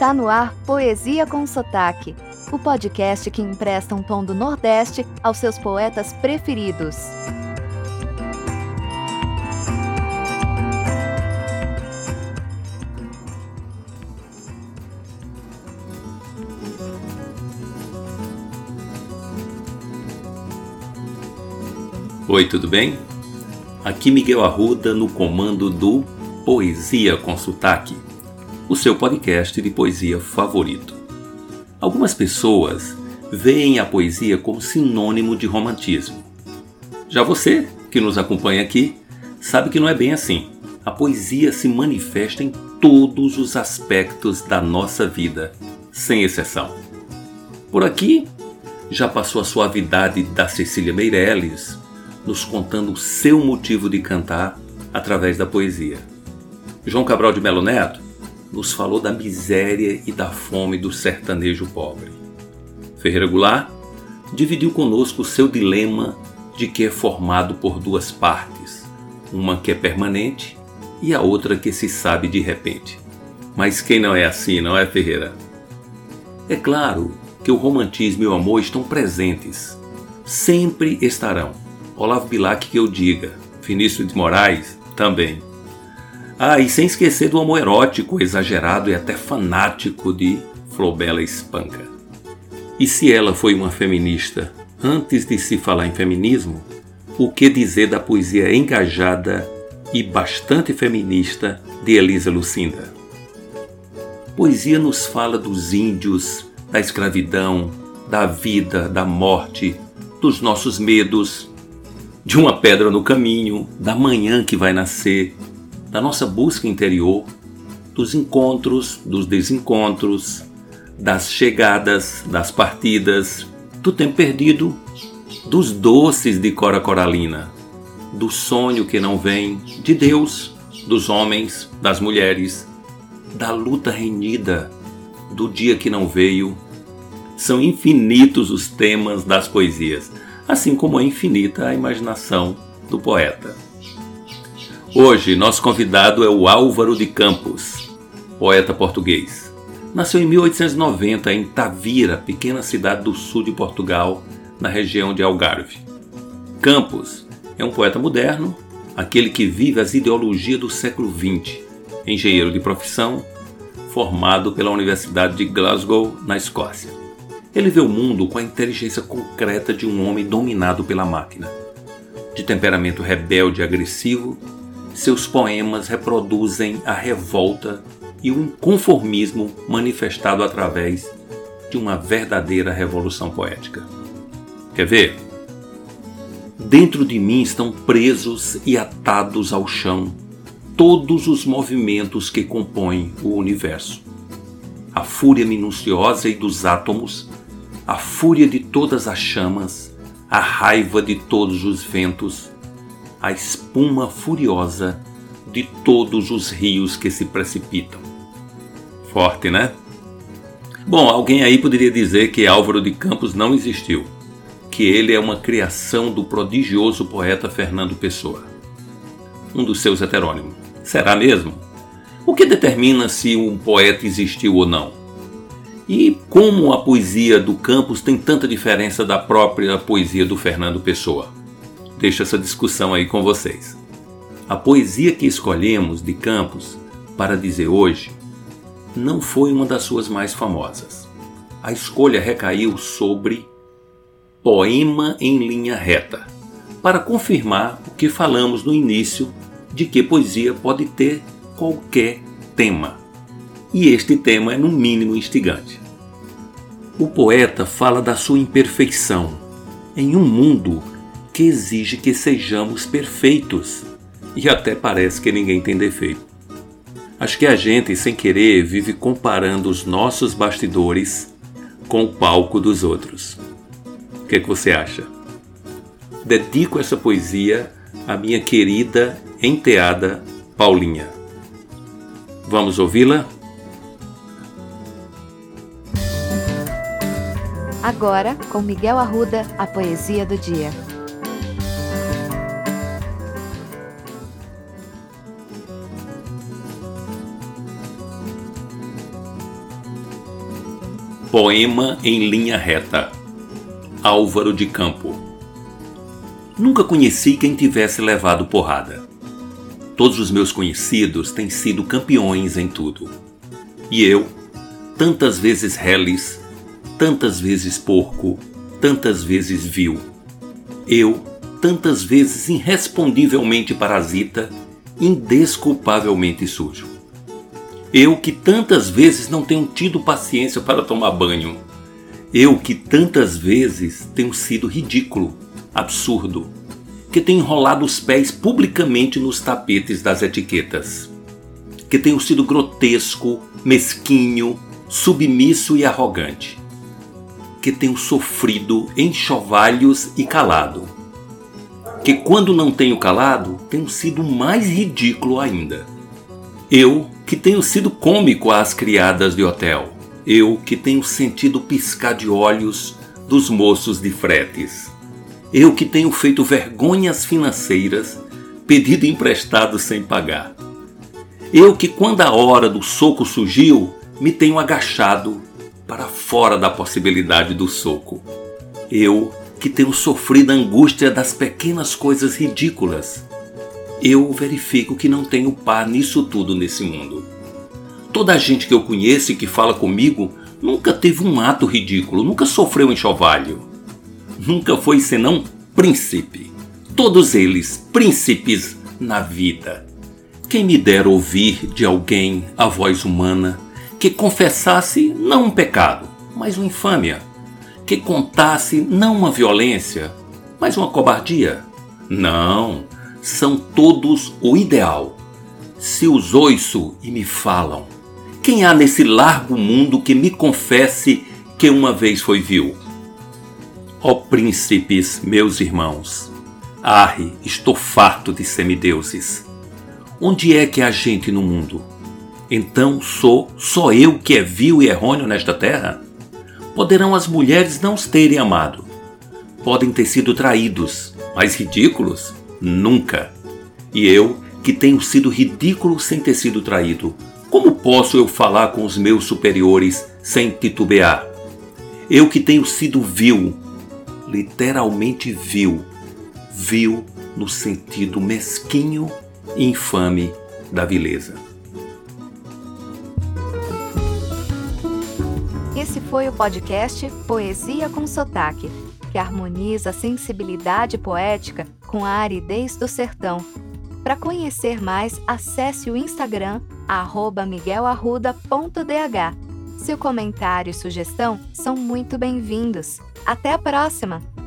Está no ar Poesia com Sotaque, o podcast que empresta um tom do Nordeste aos seus poetas preferidos. Oi, tudo bem? Aqui Miguel Arruda no comando do Poesia com Sotaque, o seu podcast de poesia favorito. Algumas pessoas veem a poesia como sinônimo de romantismo. Já você, que nos acompanha aqui, sabe que não é bem assim. A poesia se manifesta em todos os aspectos da nossa vida, sem exceção. Por aqui, já passou a suavidade da Cecília Meirelles, nos contando o seu motivo de cantar através da poesia. João Cabral de Melo Neto nos falou da miséria e da fome do sertanejo pobre. Ferreira Goulart dividiu conosco o seu dilema de que é formado por duas partes, uma que é permanente e a outra que se sabe de repente. Mas quem não é assim, não é Ferreira? É claro que o romantismo e o amor estão presentes, sempre estarão Olavo Bilac que eu diga, Vinícius de Moraes também. Ah, e sem esquecer do amor erótico, exagerado e até fanático de Flobela Espanca. E se ela foi uma feminista, antes de se falar em feminismo, o que dizer da poesia engajada e bastante feminista de Elisa Lucinda? Poesia nos fala dos índios, da escravidão, da vida, da morte, dos nossos medos, de uma pedra no caminho, da manhã que vai nascer, da nossa busca interior, dos encontros, dos desencontros, das chegadas, das partidas, do tempo perdido, dos doces de Cora Coralina, do sonho que não vem, de Deus, dos homens, das mulheres, da luta renhida, do dia que não veio. São infinitos os temas das poesias assim como é infinita a imaginação do poeta. Hoje, nosso convidado é o Álvaro de Campos, poeta português. Nasceu em 1890 em Tavira, pequena cidade do sul de Portugal, na região de Algarve. Campos é um poeta moderno, aquele que vive as ideologias do século XX, engenheiro de profissão, formado pela Universidade de Glasgow, na Escócia. Ele vê o mundo com a inteligência concreta de um homem dominado pela máquina. De temperamento rebelde e agressivo, seus poemas reproduzem a revolta e o inconformismo manifestado através de uma verdadeira revolução poética. Quer ver? Dentro de mim estão presos e atados ao chão todos os movimentos que compõem o universo. A fúria minuciosa e dos átomos a fúria de todas as chamas, a raiva de todos os ventos, a espuma furiosa de todos os rios que se precipitam. Forte, né? Bom, alguém aí poderia dizer que Álvaro de Campos não existiu, que ele é uma criação do prodigioso poeta Fernando Pessoa, um dos seus heterônimos. Será mesmo? O que determina se um poeta existiu ou não? E como a poesia do Campos tem tanta diferença da própria poesia do Fernando Pessoa? Deixo essa discussão aí com vocês. A poesia que escolhemos de Campos para dizer hoje não foi uma das suas mais famosas. A escolha recaiu sobre Poema em Linha Reta, para confirmar o que falamos no início de que poesia pode ter qualquer tema. E este tema é no mínimo instigante. O poeta fala da sua imperfeição em um mundo que exige que sejamos perfeitos e até parece que ninguém tem defeito. Acho que a gente, sem querer, vive comparando os nossos bastidores com o palco dos outros. O que, é que você acha? Dedico essa poesia à minha querida enteada Paulinha. Vamos ouvi-la? Agora, com Miguel Arruda, a poesia do dia. Poema em linha reta. Álvaro de Campo. Nunca conheci quem tivesse levado porrada. Todos os meus conhecidos têm sido campeões em tudo. E eu, tantas vezes reles, tantas vezes porco, tantas vezes vil. Eu, tantas vezes irrespondivelmente parasita, indesculpavelmente sujo. Eu que tantas vezes não tenho tido paciência para tomar banho. Eu que tantas vezes tenho sido ridículo, absurdo, que tenho enrolado os pés publicamente nos tapetes das etiquetas, que tenho sido grotesco, mesquinho, submisso e arrogante, que tenho sofrido enxovalhos e calado, que quando não tenho calado, tenho sido mais ridículo ainda. Eu que tenho sido cômico às criadas de hotel. Eu que tenho sentido piscar de olhos dos moços de fretes. Eu que tenho feito vergonhas financeiras, pedido emprestado sem pagar. Eu que, quando a hora do soco surgiu, me tenho agachado para fora da possibilidade do soco. Eu que tenho sofrido a angústia das pequenas coisas ridículas eu verifico que não tenho par nisso tudo nesse mundo. Toda a gente que eu conheço e que fala comigo nunca teve um ato ridículo, nunca sofreu enxovalho. Nunca foi senão príncipe. Todos eles príncipes na vida. Quem me dera ouvir de alguém a voz humana que confessasse não um pecado, mas uma infâmia, que contasse não uma violência, mas uma cobardia. Não, são todos o ideal. Se os ouço e me falam, quem há nesse largo mundo que me confesse que uma vez foi vil? Ó príncipes, meus irmãos, arre, estou farto de semideuses. Onde é que há gente no mundo? Então sou só eu que é vil e errôneo nesta terra? Poderão as mulheres não os terem amado. Podem ter sido traídos, mas ridículos? Nunca. E eu, que tenho sido ridículo sem ter sido traído, como posso eu falar com os meus superiores sem titubear? Eu que tenho sido vil, literalmente vil, vil no sentido mesquinho e infame da vileza. Esse foi o podcast Poesia com Sotaque que harmoniza a sensibilidade poética com a aridez do sertão. Para conhecer mais, acesse o Instagram miguelarruda.dh. Seu comentário e sugestão são muito bem-vindos. Até a próxima!